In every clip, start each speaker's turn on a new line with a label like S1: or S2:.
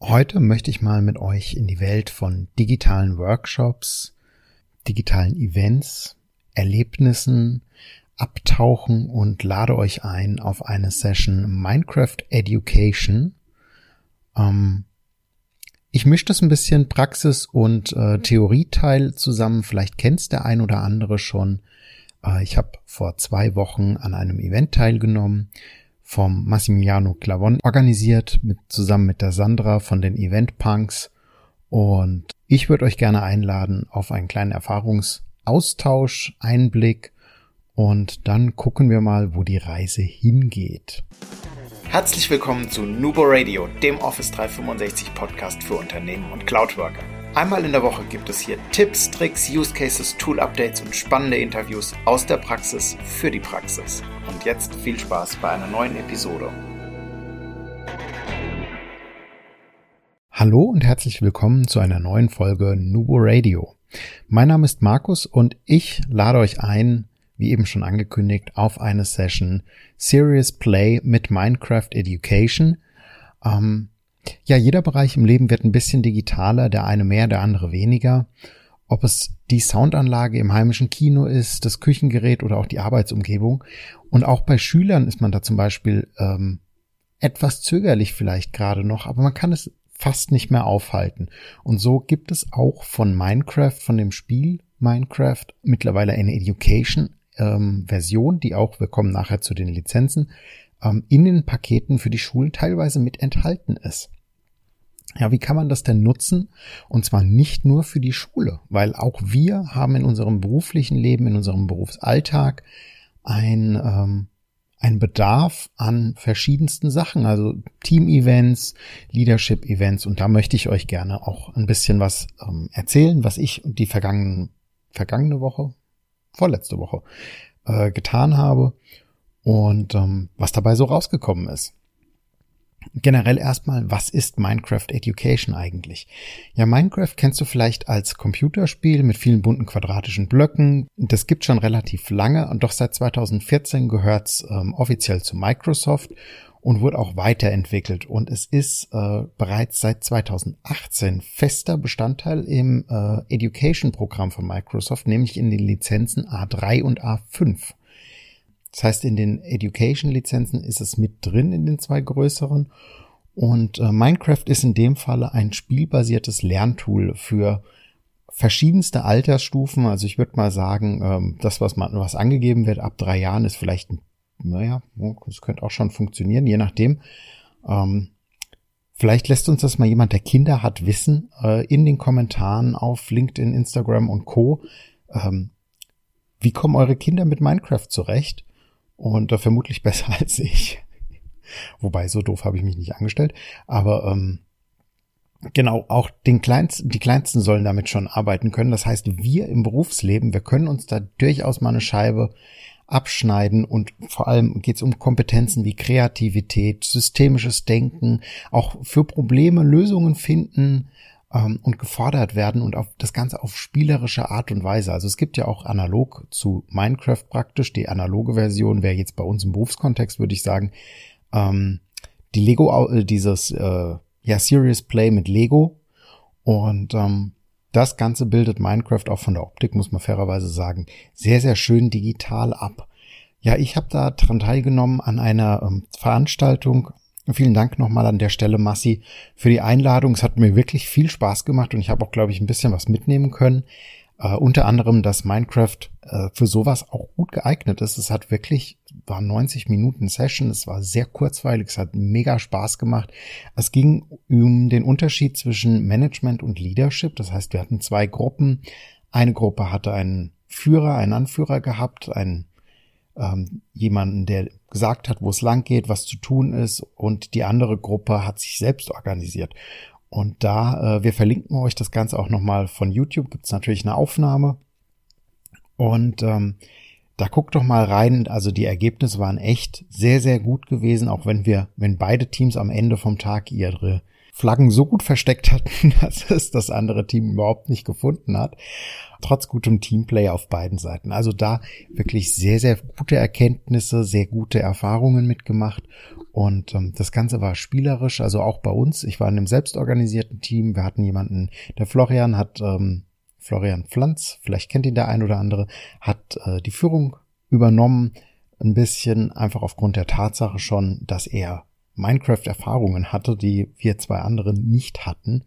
S1: Heute möchte ich mal mit euch in die Welt von digitalen Workshops, digitalen Events, Erlebnissen abtauchen und lade euch ein auf eine Session Minecraft Education. Ähm, ich mische das ein bisschen Praxis und äh, Theorieteil zusammen. Vielleicht kennst der ein oder andere schon. Äh, ich habe vor zwei Wochen an einem Event teilgenommen vom Massimiliano Clavon organisiert, mit, zusammen mit der Sandra von den Event Punks. Und ich würde euch gerne einladen auf einen kleinen Erfahrungsaustausch, Einblick und dann gucken wir mal, wo die Reise hingeht.
S2: Herzlich willkommen zu Nubo Radio, dem Office 365 Podcast für Unternehmen und Cloudworker. Einmal in der Woche gibt es hier Tipps, Tricks, Use Cases, Tool Updates und spannende Interviews aus der Praxis für die Praxis. Und jetzt viel Spaß bei einer neuen Episode.
S1: Hallo und herzlich willkommen zu einer neuen Folge Nubo Radio. Mein Name ist Markus und ich lade euch ein, wie eben schon angekündigt, auf eine Session Serious Play mit Minecraft Education. Ähm, ja, jeder Bereich im Leben wird ein bisschen digitaler, der eine mehr, der andere weniger. Ob es die Soundanlage im heimischen Kino ist, das Küchengerät oder auch die Arbeitsumgebung. Und auch bei Schülern ist man da zum Beispiel ähm, etwas zögerlich vielleicht gerade noch, aber man kann es fast nicht mehr aufhalten. Und so gibt es auch von Minecraft, von dem Spiel Minecraft, mittlerweile eine Education ähm, die auch, wir kommen nachher zu den Lizenzen, ähm, in den Paketen für die Schulen teilweise mit enthalten ist. Ja, wie kann man das denn nutzen? Und zwar nicht nur für die Schule, weil auch wir haben in unserem beruflichen Leben, in unserem Berufsalltag ein, ähm, ein Bedarf an verschiedensten Sachen, also Team-Events, Leadership-Events. Und da möchte ich euch gerne auch ein bisschen was ähm, erzählen, was ich die vergangenen, vergangene Woche, vorletzte Woche äh, getan habe und ähm, was dabei so rausgekommen ist. Generell erstmal, was ist Minecraft Education eigentlich? Ja, Minecraft kennst du vielleicht als Computerspiel mit vielen bunten quadratischen Blöcken. Das gibt schon relativ lange und doch seit 2014 gehört's ähm, offiziell zu Microsoft und wurde auch weiterentwickelt. Und es ist äh, bereits seit 2018 fester Bestandteil im äh, Education-Programm von Microsoft, nämlich in den Lizenzen A3 und A5. Das heißt, in den Education-Lizenzen ist es mit drin in den zwei größeren. Und äh, Minecraft ist in dem Falle ein spielbasiertes Lerntool für verschiedenste Altersstufen. Also ich würde mal sagen, ähm, das, was man, was angegeben wird ab drei Jahren, ist vielleicht, naja, das könnte auch schon funktionieren, je nachdem. Ähm, vielleicht lässt uns das mal jemand, der Kinder hat, wissen, äh, in den Kommentaren auf LinkedIn, Instagram und Co. Ähm, wie kommen eure Kinder mit Minecraft zurecht? Und äh, vermutlich besser als ich. Wobei, so doof habe ich mich nicht angestellt. Aber ähm, genau, auch den kleinsten, die Kleinsten sollen damit schon arbeiten können. Das heißt, wir im Berufsleben, wir können uns da durchaus mal eine Scheibe abschneiden und vor allem geht es um Kompetenzen wie Kreativität, systemisches Denken, auch für Probleme Lösungen finden, ähm, und gefordert werden und auf das Ganze auf spielerische Art und Weise. Also es gibt ja auch analog zu Minecraft praktisch, die analoge Version wäre jetzt bei uns im Berufskontext, würde ich sagen, ähm, die Lego, äh, dieses äh, ja, Serious Play mit Lego und ähm, das Ganze bildet Minecraft auch von der Optik, muss man fairerweise sagen, sehr, sehr schön digital ab. Ja, ich habe da dran teilgenommen an einer ähm, Veranstaltung Vielen Dank nochmal an der Stelle, Massi, für die Einladung. Es hat mir wirklich viel Spaß gemacht und ich habe auch, glaube ich, ein bisschen was mitnehmen können. Uh, unter anderem, dass Minecraft uh, für sowas auch gut geeignet ist. Es hat wirklich, war 90 Minuten Session, es war sehr kurzweilig, es hat mega Spaß gemacht. Es ging um den Unterschied zwischen Management und Leadership. Das heißt, wir hatten zwei Gruppen. Eine Gruppe hatte einen Führer, einen Anführer gehabt, einen ähm, jemanden, der gesagt hat, wo es lang geht, was zu tun ist und die andere Gruppe hat sich selbst organisiert. Und da, äh, wir verlinken euch das Ganze auch nochmal von YouTube, gibt es natürlich eine Aufnahme. Und ähm, da guckt doch mal rein. Also die Ergebnisse waren echt sehr, sehr gut gewesen, auch wenn wir, wenn beide Teams am Ende vom Tag ihre Flaggen so gut versteckt hatten, dass es das andere Team überhaupt nicht gefunden hat. Trotz gutem Teamplay auf beiden Seiten. Also da wirklich sehr, sehr gute Erkenntnisse, sehr gute Erfahrungen mitgemacht. Und ähm, das Ganze war spielerisch, also auch bei uns. Ich war in einem selbstorganisierten Team. Wir hatten jemanden, der Florian hat, ähm, Florian Pflanz, vielleicht kennt ihn der ein oder andere, hat äh, die Führung übernommen. Ein bisschen einfach aufgrund der Tatsache schon, dass er Minecraft-Erfahrungen hatte, die wir zwei andere nicht hatten.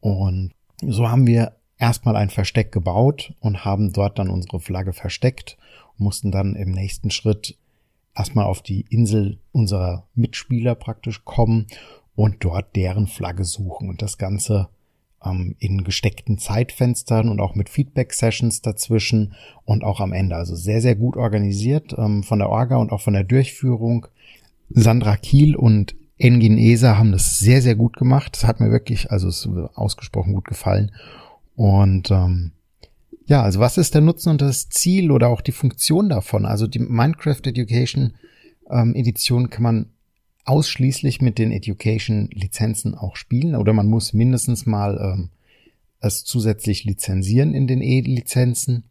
S1: Und so haben wir erstmal ein Versteck gebaut und haben dort dann unsere Flagge versteckt und mussten dann im nächsten Schritt erstmal auf die Insel unserer Mitspieler praktisch kommen und dort deren Flagge suchen und das Ganze ähm, in gesteckten Zeitfenstern und auch mit Feedback-Sessions dazwischen und auch am Ende. Also sehr, sehr gut organisiert ähm, von der Orga und auch von der Durchführung. Sandra Kiel und Engin Esa haben das sehr, sehr gut gemacht. Das hat mir wirklich, also es ausgesprochen gut gefallen. Und ähm, ja, also was ist der Nutzen und das Ziel oder auch die Funktion davon? Also die Minecraft Education ähm, Edition kann man ausschließlich mit den Education Lizenzen auch spielen oder man muss mindestens mal ähm, es zusätzlich lizenzieren in den E-Lizenzen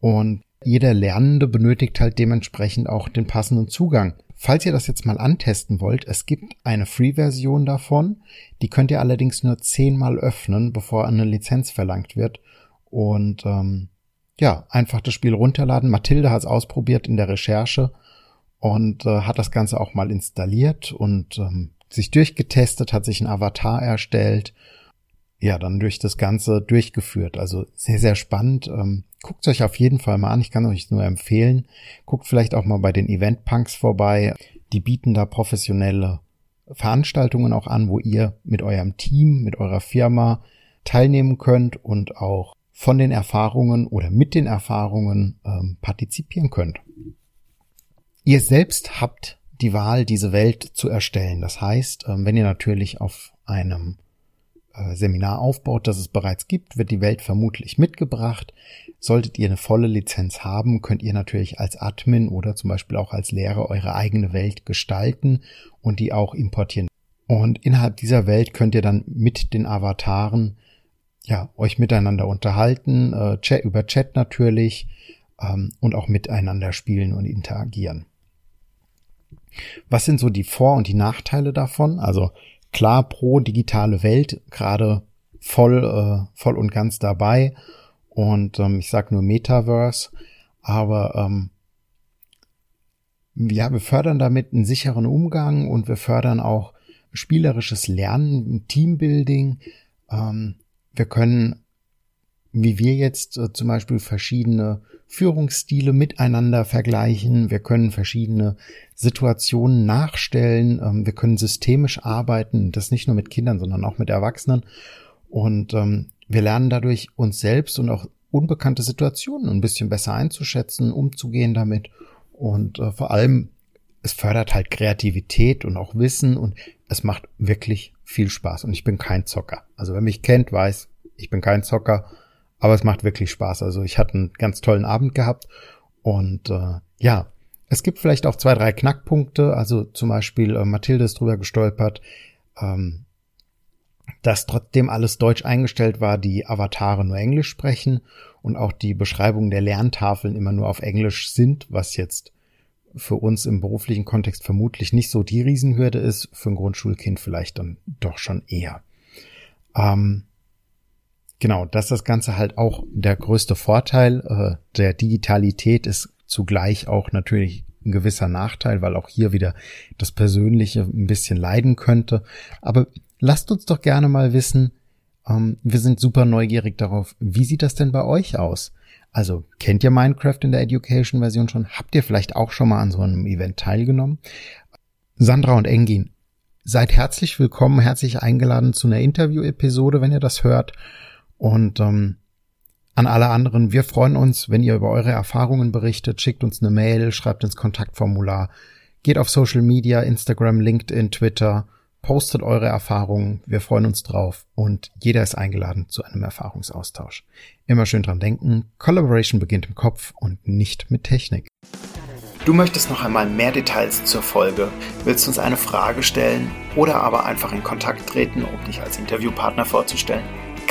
S1: und jeder Lernende benötigt halt dementsprechend auch den passenden Zugang Falls ihr das jetzt mal antesten wollt, es gibt eine Free-Version davon. Die könnt ihr allerdings nur zehnmal öffnen, bevor eine Lizenz verlangt wird. Und ähm, ja, einfach das Spiel runterladen. Mathilde hat es ausprobiert in der Recherche und äh, hat das Ganze auch mal installiert und ähm, sich durchgetestet, hat sich ein Avatar erstellt ja, dann durch das Ganze durchgeführt. Also sehr, sehr spannend. Ähm, guckt euch auf jeden Fall mal an. Ich kann euch nur empfehlen. Guckt vielleicht auch mal bei den Event Punks vorbei. Die bieten da professionelle Veranstaltungen auch an, wo ihr mit eurem Team, mit eurer Firma teilnehmen könnt und auch von den Erfahrungen oder mit den Erfahrungen ähm, partizipieren könnt. Ihr selbst habt die Wahl, diese Welt zu erstellen. Das heißt, ähm, wenn ihr natürlich auf einem Seminar aufbaut, das es bereits gibt, wird die Welt vermutlich mitgebracht. Solltet ihr eine volle Lizenz haben, könnt ihr natürlich als Admin oder zum Beispiel auch als Lehrer eure eigene Welt gestalten und die auch importieren. Und innerhalb dieser Welt könnt ihr dann mit den Avataren ja euch miteinander unterhalten, äh, Chat, über Chat natürlich ähm, und auch miteinander spielen und interagieren. Was sind so die Vor- und die Nachteile davon? Also klar pro digitale Welt, gerade voll, äh, voll und ganz dabei. Und ähm, ich sage nur Metaverse, aber ähm, ja, wir fördern damit einen sicheren Umgang und wir fördern auch spielerisches Lernen, Teambuilding. Ähm, wir können, wie wir jetzt äh, zum Beispiel verschiedene Führungsstile miteinander vergleichen. Wir können verschiedene Situationen nachstellen. Ähm, wir können systemisch arbeiten. Das nicht nur mit Kindern, sondern auch mit Erwachsenen. Und ähm, wir lernen dadurch uns selbst und auch unbekannte Situationen ein bisschen besser einzuschätzen, umzugehen damit. Und äh, vor allem, es fördert halt Kreativität und auch Wissen und es macht wirklich viel Spaß. Und ich bin kein Zocker. Also wer mich kennt, weiß, ich bin kein Zocker aber es macht wirklich Spaß. Also ich hatte einen ganz tollen Abend gehabt und äh, ja, es gibt vielleicht auch zwei, drei Knackpunkte. Also zum Beispiel äh, Mathilde ist drüber gestolpert, ähm, dass trotzdem alles deutsch eingestellt war, die Avatare nur Englisch sprechen und auch die Beschreibungen der Lerntafeln immer nur auf Englisch sind, was jetzt für uns im beruflichen Kontext vermutlich nicht so die Riesenhürde ist, für ein Grundschulkind vielleicht dann doch schon eher. Ähm, Genau, das ist das Ganze halt auch der größte Vorteil äh, der Digitalität ist zugleich auch natürlich ein gewisser Nachteil, weil auch hier wieder das Persönliche ein bisschen leiden könnte. Aber lasst uns doch gerne mal wissen, ähm, wir sind super neugierig darauf, wie sieht das denn bei euch aus? Also kennt ihr Minecraft in der Education-Version schon? Habt ihr vielleicht auch schon mal an so einem Event teilgenommen? Sandra und Engin, seid herzlich willkommen, herzlich eingeladen zu einer Interview-Episode, wenn ihr das hört. Und ähm, an alle anderen, wir freuen uns, wenn ihr über eure Erfahrungen berichtet, schickt uns eine Mail, schreibt ins Kontaktformular, geht auf Social Media, Instagram, LinkedIn, Twitter, postet eure Erfahrungen, wir freuen uns drauf und jeder ist eingeladen zu einem Erfahrungsaustausch. Immer schön dran denken, Collaboration beginnt im Kopf und nicht mit Technik.
S2: Du möchtest noch einmal mehr Details zur Folge, willst uns eine Frage stellen oder aber einfach in Kontakt treten, um dich als Interviewpartner vorzustellen?